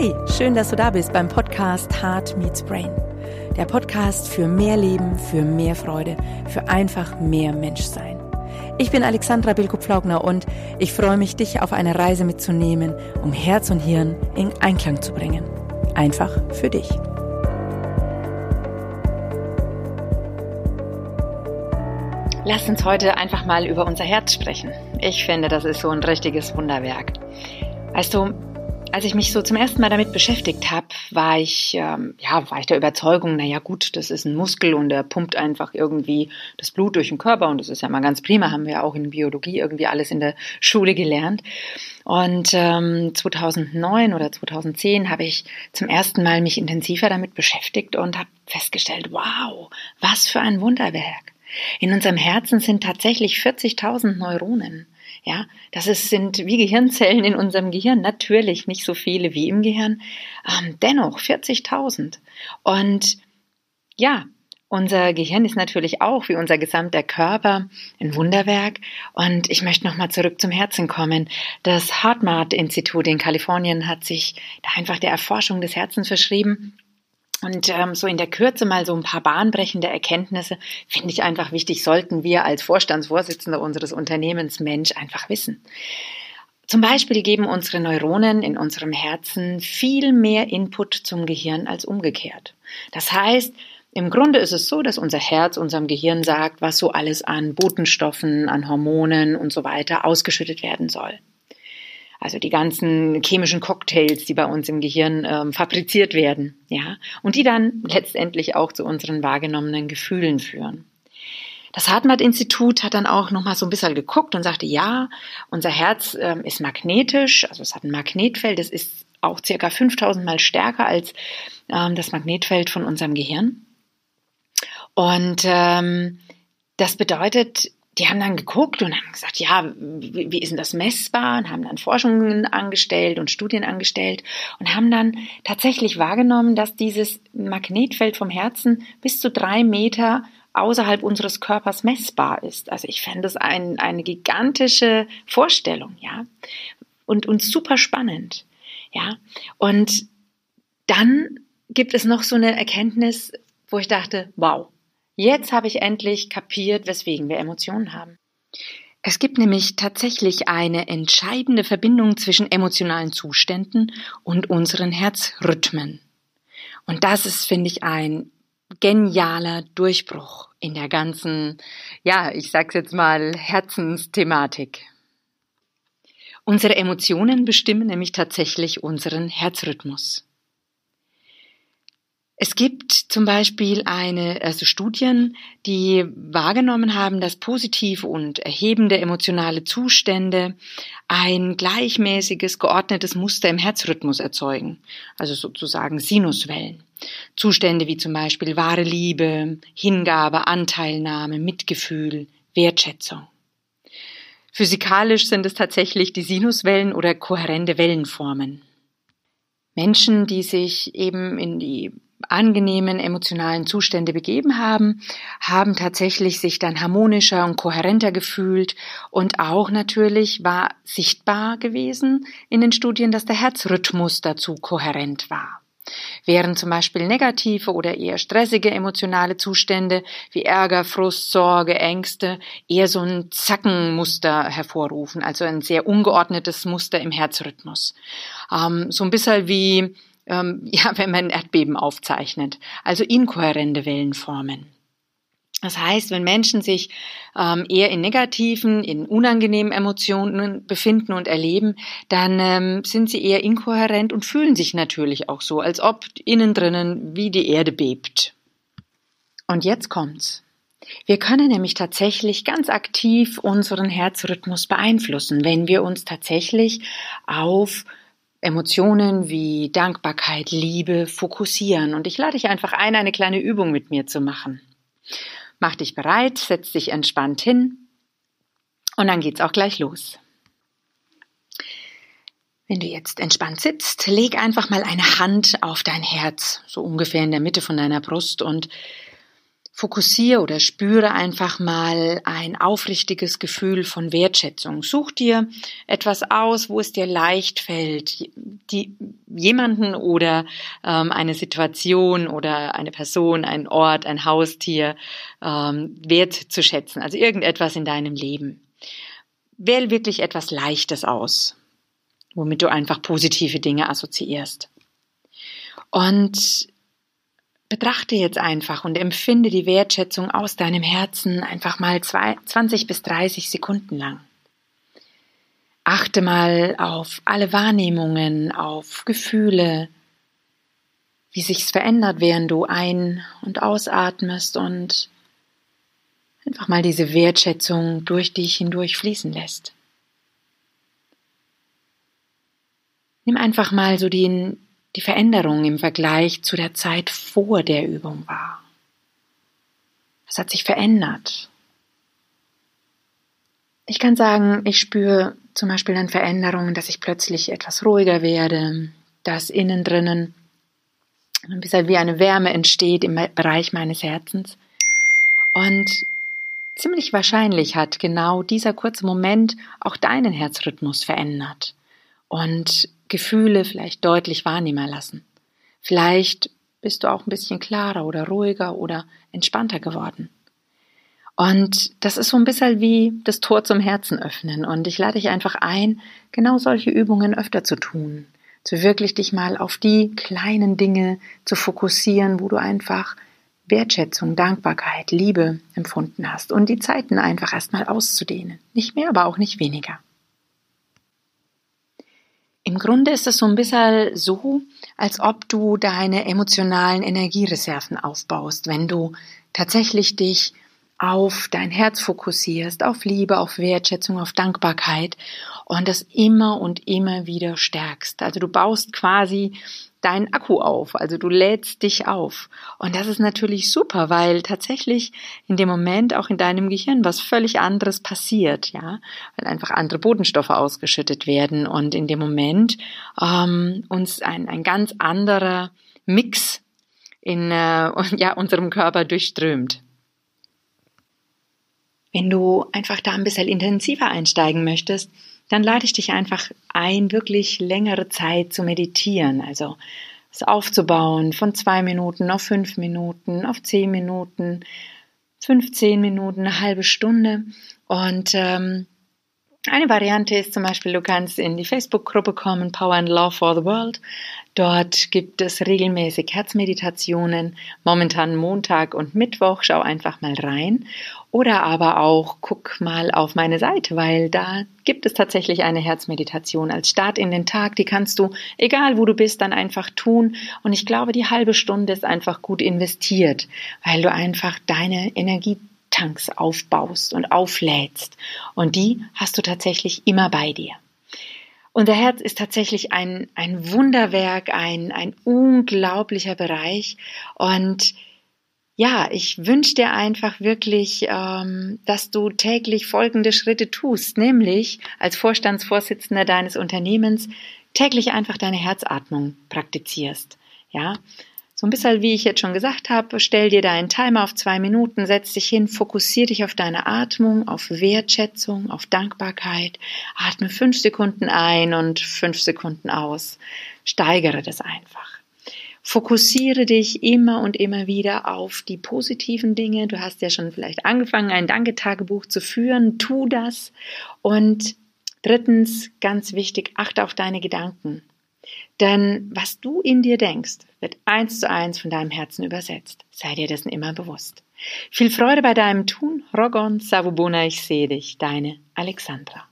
Hey, schön, dass du da bist beim Podcast Heart Meets Brain. Der Podcast für mehr Leben, für mehr Freude, für einfach mehr Menschsein. Ich bin Alexandra Bilko-Pflaugner und ich freue mich, dich auf eine Reise mitzunehmen, um Herz und Hirn in Einklang zu bringen. Einfach für dich. Lass uns heute einfach mal über unser Herz sprechen. Ich finde, das ist so ein richtiges Wunderwerk. Also, als ich mich so zum ersten Mal damit beschäftigt habe, war ich, ähm, ja, war ich der Überzeugung, naja gut, das ist ein Muskel und der pumpt einfach irgendwie das Blut durch den Körper und das ist ja mal ganz prima, haben wir ja auch in Biologie irgendwie alles in der Schule gelernt. Und ähm, 2009 oder 2010 habe ich zum ersten Mal mich intensiver damit beschäftigt und habe festgestellt, wow, was für ein Wunderwerk. In unserem Herzen sind tatsächlich 40.000 Neuronen. Ja, das ist, sind wie Gehirnzellen in unserem Gehirn. Natürlich nicht so viele wie im Gehirn. Ähm, dennoch 40.000. Und ja, unser Gehirn ist natürlich auch wie unser gesamter Körper ein Wunderwerk. Und ich möchte nochmal zurück zum Herzen kommen. Das HeartMath Institut in Kalifornien hat sich da einfach der Erforschung des Herzens verschrieben und ähm, so in der Kürze mal so ein paar bahnbrechende Erkenntnisse finde ich einfach wichtig, sollten wir als Vorstandsvorsitzender unseres Unternehmens Mensch einfach wissen. Zum Beispiel geben unsere Neuronen in unserem Herzen viel mehr Input zum Gehirn als umgekehrt. Das heißt, im Grunde ist es so, dass unser Herz unserem Gehirn sagt, was so alles an Botenstoffen, an Hormonen und so weiter ausgeschüttet werden soll. Also die ganzen chemischen Cocktails, die bei uns im Gehirn ähm, fabriziert werden, ja, und die dann letztendlich auch zu unseren wahrgenommenen Gefühlen führen. Das Hartmut-Institut hat dann auch nochmal so ein bisschen geguckt und sagte, ja, unser Herz ähm, ist magnetisch, also es hat ein Magnetfeld, das ist auch circa 5000 mal stärker als ähm, das Magnetfeld von unserem Gehirn. Und ähm, das bedeutet, die haben dann geguckt und haben gesagt, ja, wie, wie ist denn das messbar? Und haben dann Forschungen angestellt und Studien angestellt und haben dann tatsächlich wahrgenommen, dass dieses Magnetfeld vom Herzen bis zu drei Meter außerhalb unseres Körpers messbar ist. Also ich fände das ein, eine gigantische Vorstellung, ja. Und, und super spannend, ja. Und dann gibt es noch so eine Erkenntnis, wo ich dachte, wow, Jetzt habe ich endlich kapiert, weswegen wir Emotionen haben. Es gibt nämlich tatsächlich eine entscheidende Verbindung zwischen emotionalen Zuständen und unseren Herzrhythmen. Und das ist, finde ich, ein genialer Durchbruch in der ganzen, ja, ich sag's jetzt mal, Herzensthematik. Unsere Emotionen bestimmen nämlich tatsächlich unseren Herzrhythmus. Es gibt zum Beispiel eine, also Studien, die wahrgenommen haben, dass positive und erhebende emotionale Zustände ein gleichmäßiges, geordnetes Muster im Herzrhythmus erzeugen, also sozusagen Sinuswellen. Zustände wie zum Beispiel wahre Liebe, Hingabe, Anteilnahme, Mitgefühl, Wertschätzung. Physikalisch sind es tatsächlich die Sinuswellen oder kohärente Wellenformen. Menschen, die sich eben in die angenehmen emotionalen Zustände begeben haben, haben tatsächlich sich dann harmonischer und kohärenter gefühlt und auch natürlich war sichtbar gewesen in den Studien, dass der Herzrhythmus dazu kohärent war. Während zum Beispiel negative oder eher stressige emotionale Zustände wie Ärger, Frust, Sorge, Ängste eher so ein Zackenmuster hervorrufen, also ein sehr ungeordnetes Muster im Herzrhythmus. Ähm, so ein bisschen wie ähm, ja, wenn man Erdbeben aufzeichnet, also inkohärente Wellenformen. Das heißt, wenn Menschen sich ähm, eher in negativen, in unangenehmen Emotionen befinden und erleben, dann ähm, sind sie eher inkohärent und fühlen sich natürlich auch so, als ob innen drinnen wie die Erde bebt. Und jetzt kommt's. Wir können nämlich tatsächlich ganz aktiv unseren Herzrhythmus beeinflussen, wenn wir uns tatsächlich auf Emotionen wie Dankbarkeit, Liebe fokussieren. Und ich lade dich einfach ein, eine kleine Übung mit mir zu machen. Mach dich bereit, setz dich entspannt hin und dann geht's auch gleich los. Wenn du jetzt entspannt sitzt, leg einfach mal eine Hand auf dein Herz, so ungefähr in der Mitte von deiner Brust und Fokussiere oder spüre einfach mal ein aufrichtiges Gefühl von Wertschätzung. Such dir etwas aus, wo es dir leicht fällt, die, jemanden oder ähm, eine Situation oder eine Person, ein Ort, ein Haustier ähm, wertzuschätzen. Also irgendetwas in deinem Leben. Wähl wirklich etwas Leichtes aus, womit du einfach positive Dinge assoziierst. Und betrachte jetzt einfach und empfinde die Wertschätzung aus deinem Herzen einfach mal zwei, 20 bis 30 Sekunden lang. Achte mal auf alle Wahrnehmungen, auf Gefühle, wie sich's verändert, während du ein- und ausatmest und einfach mal diese Wertschätzung durch dich hindurch fließen lässt. Nimm einfach mal so den die Veränderung im Vergleich zu der Zeit vor der Übung war. Es hat sich verändert. Ich kann sagen, ich spüre zum Beispiel dann Veränderungen, dass ich plötzlich etwas ruhiger werde, dass innen drinnen ein bisschen wie eine Wärme entsteht im Bereich meines Herzens. Und ziemlich wahrscheinlich hat genau dieser kurze Moment auch deinen Herzrhythmus verändert. Und Gefühle vielleicht deutlich wahrnehmen lassen. Vielleicht bist du auch ein bisschen klarer oder ruhiger oder entspannter geworden. Und das ist so ein bisschen wie das Tor zum Herzen öffnen. Und ich lade dich einfach ein, genau solche Übungen öfter zu tun. Zu wirklich dich mal auf die kleinen Dinge zu fokussieren, wo du einfach Wertschätzung, Dankbarkeit, Liebe empfunden hast und die Zeiten einfach erstmal auszudehnen. Nicht mehr, aber auch nicht weniger. Im Grunde ist es so ein bisschen so, als ob du deine emotionalen Energiereserven aufbaust, wenn du tatsächlich dich auf dein Herz fokussierst, auf Liebe, auf Wertschätzung, auf Dankbarkeit und das immer und immer wieder stärkst. Also du baust quasi deinen Akku auf, also du lädst dich auf. Und das ist natürlich super, weil tatsächlich in dem Moment auch in deinem Gehirn was völlig anderes passiert, ja, weil einfach andere Bodenstoffe ausgeschüttet werden und in dem Moment ähm, uns ein, ein ganz anderer Mix in äh, ja, unserem Körper durchströmt. Wenn du einfach da ein bisschen intensiver einsteigen möchtest, dann lade ich dich einfach ein, wirklich längere Zeit zu meditieren. Also es aufzubauen von zwei Minuten auf fünf Minuten, auf zehn Minuten, 15 Minuten, eine halbe Stunde. Und ähm, eine Variante ist zum Beispiel, du kannst in die Facebook-Gruppe kommen, Power and Love for the World. Dort gibt es regelmäßig Herzmeditationen, momentan Montag und Mittwoch. Schau einfach mal rein. Oder aber auch guck mal auf meine Seite, weil da gibt es tatsächlich eine Herzmeditation als Start in den Tag. Die kannst du, egal wo du bist, dann einfach tun. Und ich glaube, die halbe Stunde ist einfach gut investiert, weil du einfach deine Energietanks aufbaust und auflädst. Und die hast du tatsächlich immer bei dir. Unser Herz ist tatsächlich ein, ein Wunderwerk, ein, ein unglaublicher Bereich. Und ja, ich wünsche dir einfach wirklich, ähm, dass du täglich folgende Schritte tust, nämlich als Vorstandsvorsitzender deines Unternehmens täglich einfach deine Herzatmung praktizierst. Ja, so ein bisschen, wie ich jetzt schon gesagt habe, stell dir deinen Timer auf zwei Minuten, setz dich hin, fokussier dich auf deine Atmung, auf Wertschätzung, auf Dankbarkeit. Atme fünf Sekunden ein und fünf Sekunden aus. Steigere das einfach. Fokussiere dich immer und immer wieder auf die positiven Dinge. Du hast ja schon vielleicht angefangen, ein Danketagebuch zu führen. Tu das. Und drittens, ganz wichtig, achte auf deine Gedanken. Denn was du in dir denkst, wird eins zu eins von deinem Herzen übersetzt. Sei dir dessen immer bewusst. Viel Freude bei deinem Tun. Rogon Savubona, ich sehe dich. Deine Alexandra.